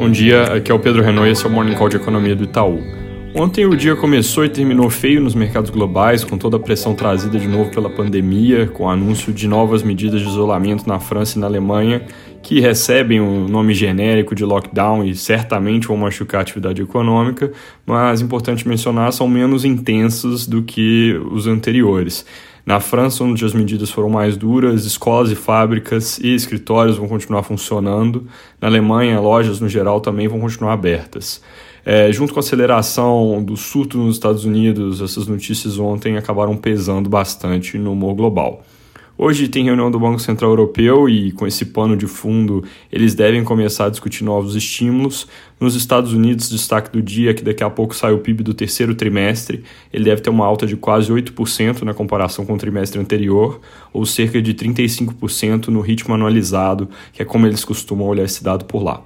Bom dia, aqui é o Pedro Renault e esse é o Morning Call de Economia do Itaú. Ontem o dia começou e terminou feio nos mercados globais, com toda a pressão trazida de novo pela pandemia, com o anúncio de novas medidas de isolamento na França e na Alemanha, que recebem o nome genérico de lockdown e certamente vão machucar a atividade econômica, mas importante mencionar, são menos intensos do que os anteriores. Na França, onde as medidas foram mais duras, escolas e fábricas e escritórios vão continuar funcionando. Na Alemanha, lojas no geral também vão continuar abertas. É, junto com a aceleração do surto nos Estados Unidos, essas notícias ontem acabaram pesando bastante no humor global. Hoje tem reunião do Banco Central Europeu e, com esse pano de fundo, eles devem começar a discutir novos estímulos. Nos Estados Unidos, destaque do dia é que daqui a pouco sai o PIB do terceiro trimestre. Ele deve ter uma alta de quase 8% na comparação com o trimestre anterior, ou cerca de 35% no ritmo anualizado, que é como eles costumam olhar esse dado por lá.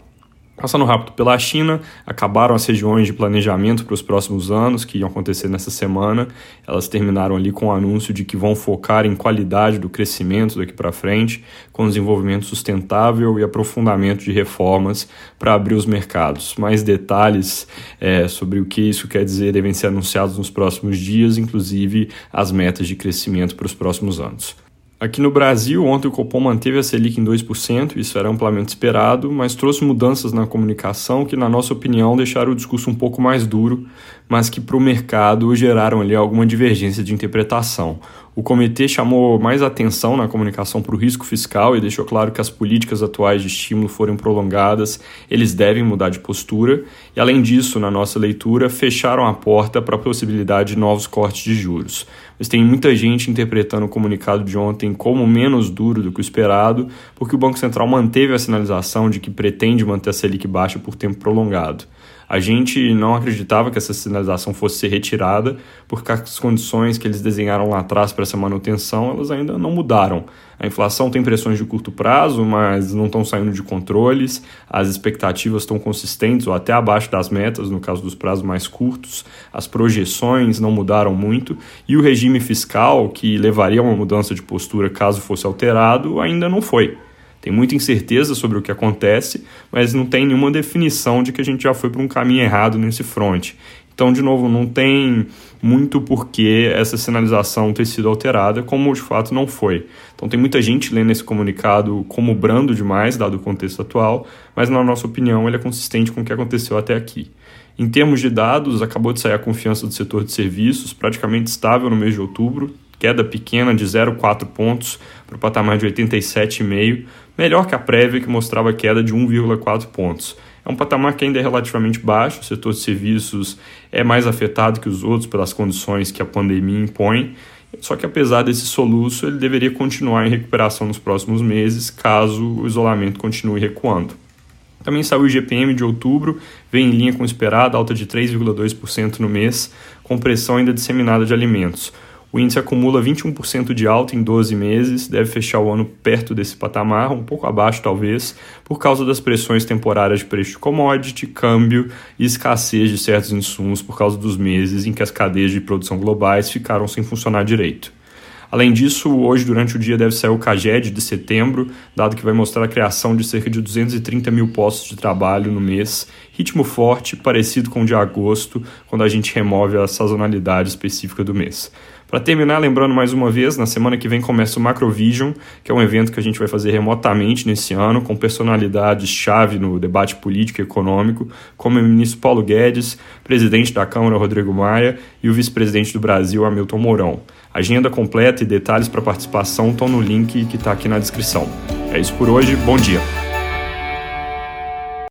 Passando rápido pela China, acabaram as regiões de planejamento para os próximos anos que iam acontecer nessa semana. Elas terminaram ali com o anúncio de que vão focar em qualidade do crescimento daqui para frente, com desenvolvimento sustentável e aprofundamento de reformas para abrir os mercados. Mais detalhes é, sobre o que isso quer dizer devem ser anunciados nos próximos dias, inclusive as metas de crescimento para os próximos anos. Aqui no Brasil, ontem o Copom manteve a Selic em 2%, isso era amplamente esperado, mas trouxe mudanças na comunicação que, na nossa opinião, deixaram o discurso um pouco mais duro, mas que para o mercado geraram ali alguma divergência de interpretação. O comitê chamou mais atenção na comunicação para o risco fiscal e deixou claro que as políticas atuais de estímulo forem prolongadas, eles devem mudar de postura. E além disso, na nossa leitura, fecharam a porta para a possibilidade de novos cortes de juros. Mas tem muita gente interpretando o comunicado de ontem como menos duro do que o esperado, porque o Banco Central manteve a sinalização de que pretende manter a Selic baixa por tempo prolongado. A gente não acreditava que essa sinalização fosse ser retirada, porque as condições que eles desenharam lá atrás para essa manutenção, elas ainda não mudaram. A inflação tem pressões de curto prazo, mas não estão saindo de controles, as expectativas estão consistentes ou até abaixo das metas, no caso dos prazos mais curtos, as projeções não mudaram muito, e o regime fiscal, que levaria a uma mudança de postura caso fosse alterado, ainda não foi. Tem muita incerteza sobre o que acontece, mas não tem nenhuma definição de que a gente já foi para um caminho errado nesse front. Então, de novo, não tem muito porquê essa sinalização ter sido alterada, como de fato não foi. Então, tem muita gente lendo esse comunicado como brando demais, dado o contexto atual, mas, na nossa opinião, ele é consistente com o que aconteceu até aqui. Em termos de dados, acabou de sair a confiança do setor de serviços, praticamente estável no mês de outubro, queda pequena de 0,4 pontos para o patamar de 87,5, melhor que a prévia que mostrava queda de 1,4 pontos. É um patamar que ainda é relativamente baixo, o setor de serviços é mais afetado que os outros pelas condições que a pandemia impõe, só que apesar desse soluço, ele deveria continuar em recuperação nos próximos meses, caso o isolamento continue recuando. Também saiu o IGPM de outubro, vem em linha com o esperado, alta de 3,2% no mês, com pressão ainda disseminada de alimentos. O índice acumula 21% de alta em 12 meses, deve fechar o ano perto desse patamar, um pouco abaixo talvez, por causa das pressões temporárias de preço de commodity, câmbio e escassez de certos insumos por causa dos meses em que as cadeias de produção globais ficaram sem funcionar direito. Além disso, hoje durante o dia deve sair o CAGED de setembro, dado que vai mostrar a criação de cerca de 230 mil postos de trabalho no mês, ritmo forte, parecido com o de agosto, quando a gente remove a sazonalidade específica do mês. Para terminar, lembrando mais uma vez, na semana que vem começa o Macrovision, que é um evento que a gente vai fazer remotamente nesse ano, com personalidades-chave no debate político e econômico, como o ministro Paulo Guedes, presidente da Câmara Rodrigo Maia e o vice-presidente do Brasil Hamilton Mourão. Agenda completa e detalhes para participação estão no link que está aqui na descrição. É isso por hoje, bom dia!